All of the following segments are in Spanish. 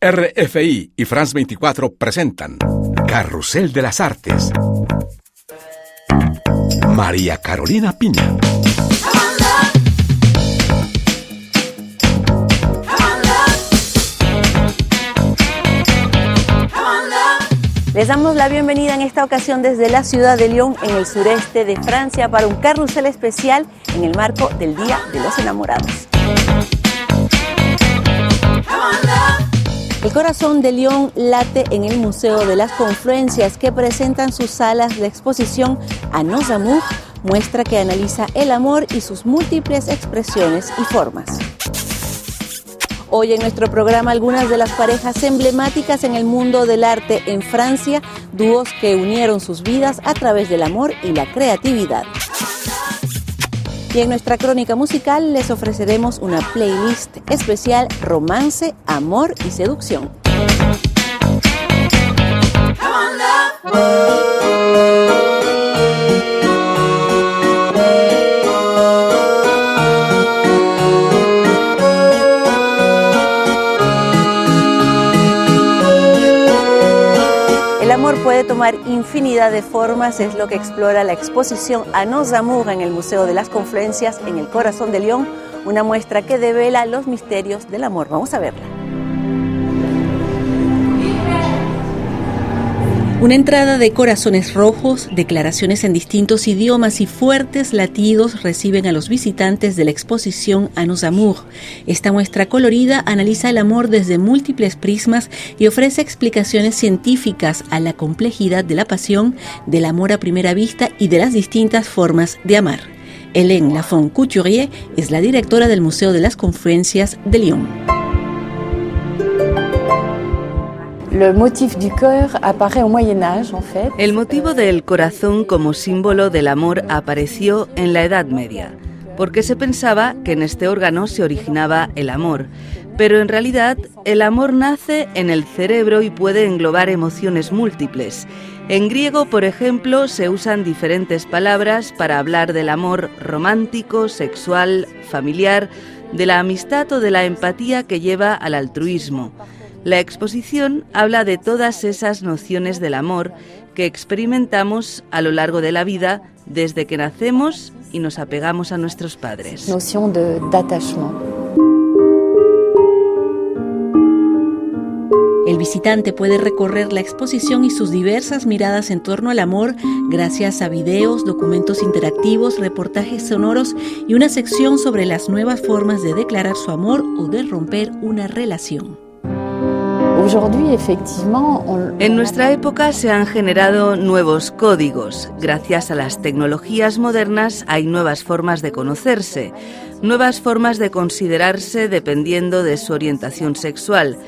RFI y France 24 presentan Carrusel de las Artes. María Carolina Piña. Les damos la bienvenida en esta ocasión desde la ciudad de Lyon, en el sureste de Francia, para un carrusel especial en el marco del Día de los Enamorados. El corazón de Lyon late en el Museo de las Confluencias que presentan sus salas de exposición a Nos Amour, muestra que analiza el amor y sus múltiples expresiones y formas. Hoy en nuestro programa algunas de las parejas emblemáticas en el mundo del arte en Francia, dúos que unieron sus vidas a través del amor y la creatividad. Y en nuestra crónica musical les ofreceremos una playlist especial Romance, Amor y Seducción. Puede tomar infinidad de formas, es lo que explora la exposición A nos en el Museo de las Confluencias en el corazón de León, una muestra que devela los misterios del amor. Vamos a verla. Una entrada de corazones rojos, declaraciones en distintos idiomas y fuertes latidos reciben a los visitantes de la exposición A amour. Esta muestra colorida analiza el amor desde múltiples prismas y ofrece explicaciones científicas a la complejidad de la pasión, del amor a primera vista y de las distintas formas de amar. Hélène Lafont Couturier es la directora del Museo de las Confluencias de Lyon. El motivo del corazón como símbolo del amor apareció en la Edad Media, porque se pensaba que en este órgano se originaba el amor, pero en realidad el amor nace en el cerebro y puede englobar emociones múltiples. En griego, por ejemplo, se usan diferentes palabras para hablar del amor romántico, sexual, familiar, de la amistad o de la empatía que lleva al altruismo. La exposición habla de todas esas nociones del amor que experimentamos a lo largo de la vida desde que nacemos y nos apegamos a nuestros padres. Noción de El visitante puede recorrer la exposición y sus diversas miradas en torno al amor gracias a videos, documentos interactivos, reportajes sonoros y una sección sobre las nuevas formas de declarar su amor o de romper una relación. En nuestra época se han generado nuevos códigos. Gracias a las tecnologías modernas hay nuevas formas de conocerse, nuevas formas de considerarse dependiendo de su orientación sexual.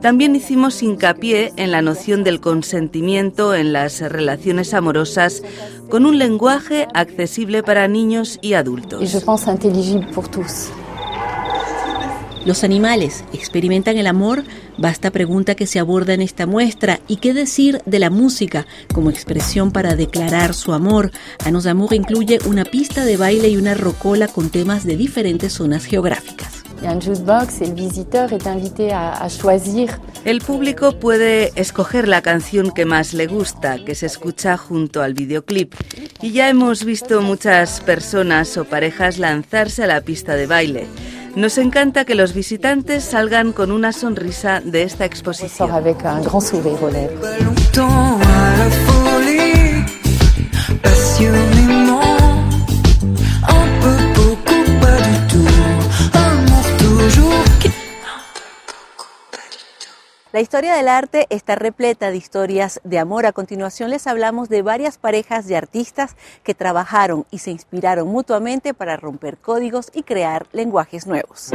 También hicimos hincapié en la noción del consentimiento en las relaciones amorosas con un lenguaje accesible para niños y adultos. Los animales experimentan el amor, basta pregunta que se aborda en esta muestra y qué decir de la música como expresión para declarar su amor. Anos Amour incluye una pista de baile y una rocola con temas de diferentes zonas geográficas. El público puede escoger la canción que más le gusta, que se escucha junto al videoclip. Y ya hemos visto muchas personas o parejas lanzarse a la pista de baile. Nos encanta que los visitantes salgan con una sonrisa de esta exposición. La historia del arte está repleta de historias de amor. A continuación les hablamos de varias parejas de artistas que trabajaron y se inspiraron mutuamente para romper códigos y crear lenguajes nuevos.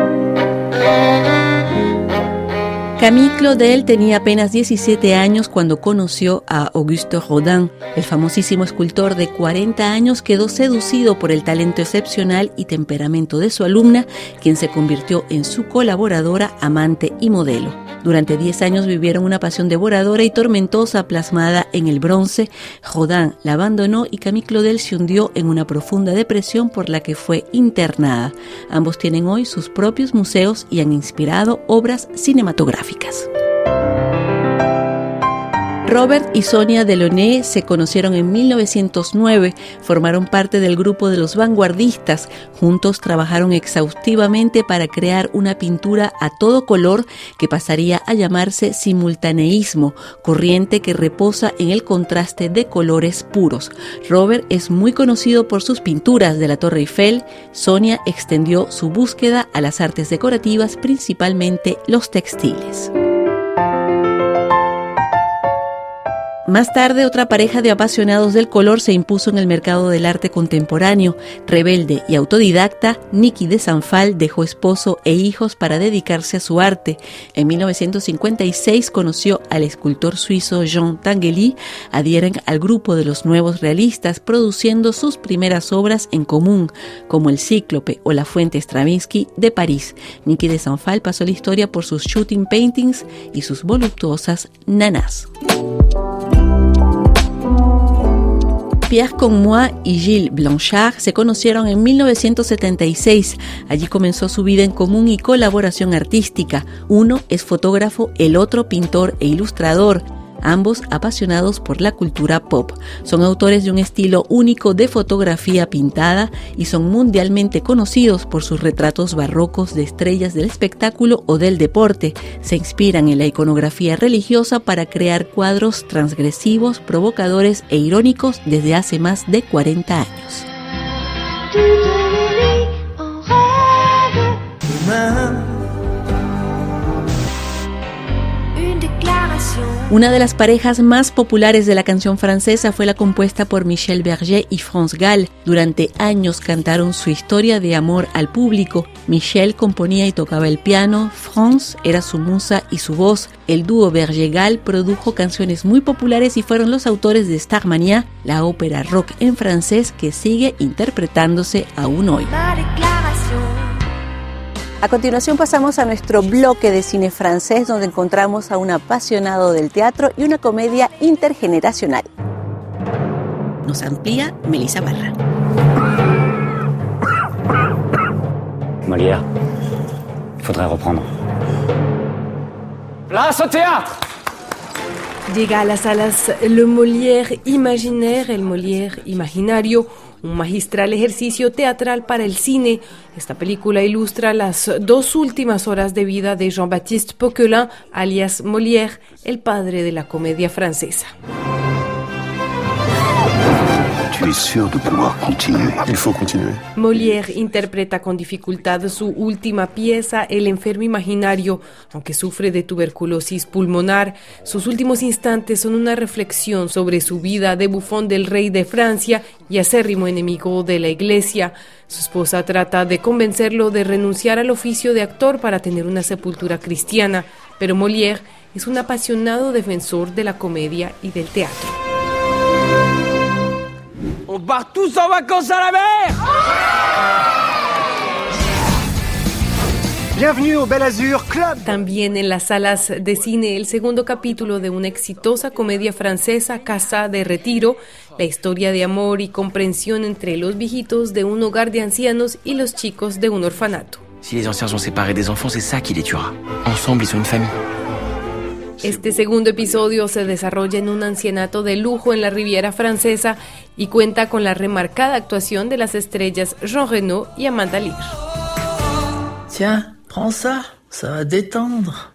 Camille Claudel tenía apenas 17 años cuando conoció a Auguste Rodin. El famosísimo escultor de 40 años quedó seducido por el talento excepcional y temperamento de su alumna, quien se convirtió en su colaboradora, amante y modelo. Durante 10 años vivieron una pasión devoradora y tormentosa plasmada en el bronce. Rodin la abandonó y Camille Claudel se hundió en una profunda depresión por la que fue internada. Ambos tienen hoy sus propios museos y han inspirado obras cinematográficas gráficas. Robert y Sonia Delaunay se conocieron en 1909, formaron parte del grupo de los vanguardistas, juntos trabajaron exhaustivamente para crear una pintura a todo color que pasaría a llamarse simultaneísmo, corriente que reposa en el contraste de colores puros. Robert es muy conocido por sus pinturas de la Torre Eiffel, Sonia extendió su búsqueda a las artes decorativas, principalmente los textiles. Más tarde, otra pareja de apasionados del color se impuso en el mercado del arte contemporáneo. Rebelde y autodidacta, Nicky de Sanfal dejó esposo e hijos para dedicarse a su arte. En 1956 conoció al escultor suizo Jean Tinguely. Adhieren al grupo de los nuevos realistas, produciendo sus primeras obras en común, como El Cíclope o La Fuente Stravinsky de París. Nicky de Sanfal pasó la historia por sus shooting paintings y sus voluptuosas nanas. Pierre Conmoy y Gilles Blanchard se conocieron en 1976. Allí comenzó su vida en común y colaboración artística. Uno es fotógrafo, el otro pintor e ilustrador ambos apasionados por la cultura pop. Son autores de un estilo único de fotografía pintada y son mundialmente conocidos por sus retratos barrocos de estrellas del espectáculo o del deporte. Se inspiran en la iconografía religiosa para crear cuadros transgresivos, provocadores e irónicos desde hace más de 40 años. Una de las parejas más populares de la canción francesa fue la compuesta por Michel Berger y France Gall. Durante años cantaron su historia de amor al público. Michel componía y tocaba el piano, France era su musa y su voz. El dúo Berger-Gall produjo canciones muy populares y fueron los autores de Starmania, la ópera rock en francés que sigue interpretándose aún hoy. A continuación pasamos a nuestro bloque de cine francés donde encontramos a un apasionado del teatro y una comedia intergeneracional. Nos amplía Melissa Barra. Molière, il faudrait reprendre. Place au théâtre Llega a las salas Le Molière Imaginaire, el Molière Imaginario, un magistral ejercicio teatral para el cine. Esta película ilustra las dos últimas horas de vida de Jean-Baptiste Poquelin, alias Molière, el padre de la comedia francesa. Molière interpreta con dificultad su última pieza, El enfermo imaginario, aunque sufre de tuberculosis pulmonar. Sus últimos instantes son una reflexión sobre su vida de bufón del rey de Francia y acérrimo enemigo de la iglesia. Su esposa trata de convencerlo de renunciar al oficio de actor para tener una sepultura cristiana, pero Molière es un apasionado defensor de la comedia y del teatro. On part tous en vacances à la mer Bienvenue au Bel Azur Club. También en las salas de cine el segundo capítulo de una exitosa comedia francesa, Casa de Retiro, la historia de amor y comprensión entre los viejitos de un hogar de ancianos y los chicos de un orfanato. Si les anciens sont séparés des enfants, c'est ça qui les tuera. Ensemble, ils sont une famille. Este segundo episodio se desarrolla en un ancianato de lujo en la Riviera Francesa y cuenta con la remarcada actuación de las estrellas Jean Reno y Amanda Lear. Tiens, prends ça, ça va détendre.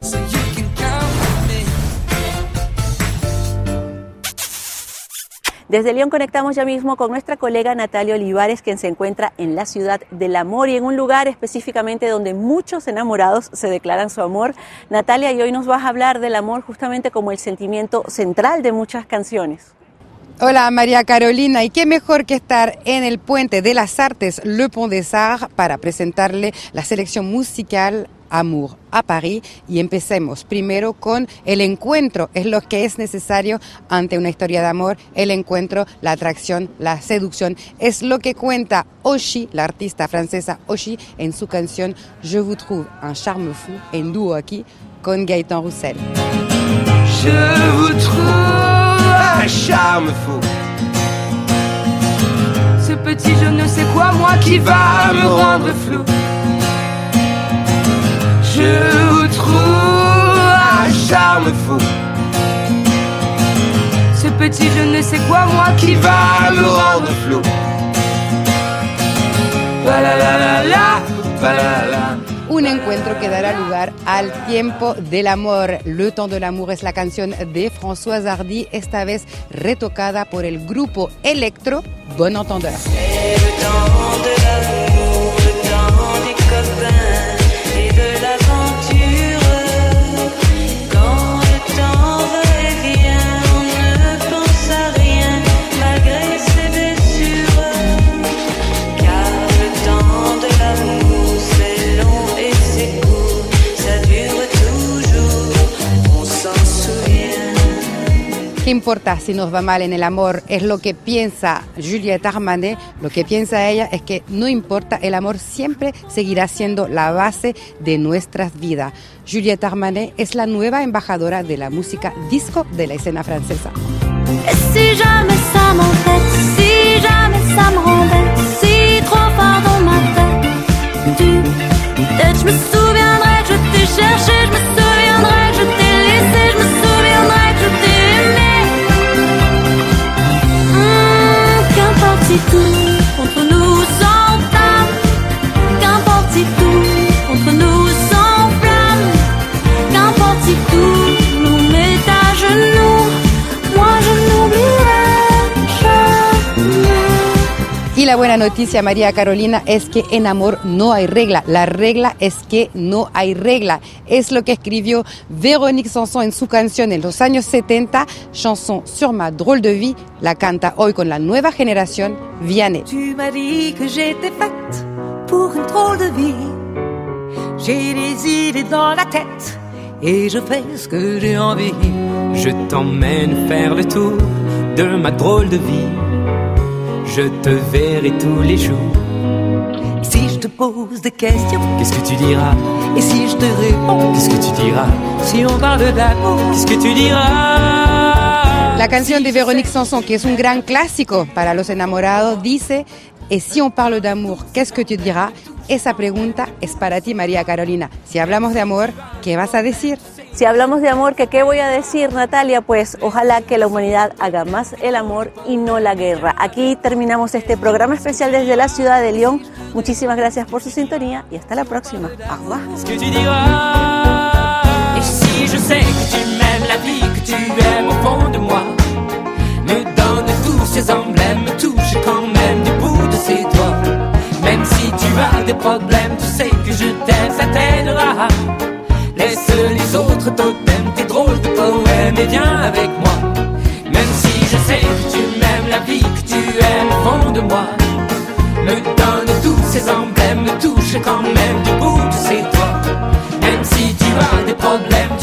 Desde León conectamos ya mismo con nuestra colega Natalia Olivares, quien se encuentra en la ciudad del amor y en un lugar específicamente donde muchos enamorados se declaran su amor. Natalia, y hoy nos vas a hablar del amor justamente como el sentimiento central de muchas canciones. Hola María Carolina, y qué mejor que estar en el Puente de las Artes, Le Pont des Arts, para presentarle la selección musical Amour a París y empecemos primero con el encuentro, es lo que es necesario ante una historia de amor, el encuentro, la atracción, la seducción, es lo que cuenta Oshi, la artista francesa Oshi, en su canción Je vous trouve un charme fou, en dúo aquí con Gaëtan Roussel. Je vous trouve un charme fou. Ce petit je ne sais quoi, moi qui va me rendre flou. je vous trouve un charme fou. Ce petit je ne sais quoi, moi qui, va me rendre flou. La la Un encuentro que dará lugar al tiempo del amor. Le temps de l'amour es la canción de Françoise Hardy, esta vez retocada por el grupo Electro Bon Entendeur. Le temps de le temps des. Importa si nos va mal en el amor? Es lo que piensa Juliette Armanet. Lo que piensa ella es que no importa, el amor siempre seguirá siendo la base de nuestras vidas. Juliette Armanet es la nueva embajadora de la música disco de la escena francesa. Je me souviendrai je t'ai cherché, je me souviendrai je t'ai You. Noticia, María Carolina, es que en amor no hay regla. La regla es que no hay regla. Es lo que escribió Véronique Sanson en su canción en los años 70, chanson sur ma drôle de vie. La canta hoy con la nueva generación, Vianney. Tu m'as dit que j'étais faite pour une drôle de vie. J'ai des idées dans la tête et je fais ce que j'ai envie. Je t'emmène faire le tour de ma drôle de vie. Je te verrai tous les jours. Et si je te pose des questions, Qu'est-ce que tu diras? Et si je te réponds, Qu'est-ce que tu diras? Si on parle d'amour, Qu'est-ce que tu diras? La canción de Véronique Sanson, que es un gran clásico para los enamorados, dice, y si on parle d'amour, qu'est-ce que tu diras? Esa pregunta es para ti, María Carolina. Si hablamos de amor, ¿qué vas a decir? Si hablamos de amor, ¿qué, ¿qué voy a decir, Natalia? Pues ojalá que la humanidad haga más el amor y no la guerra. Aquí terminamos este programa especial desde la ciudad de León. Muchísimas gracias por su sintonía y hasta la próxima. Au revoir. Qu'est-ce que les autres totems, tes drôles de poèmes, et viens avec moi. Même si je sais que tu m'aimes, la vie que tu aimes au fond de moi, me donne tous ces emblèmes, me touche quand même du bout de ses doigts. Même si tu as des problèmes,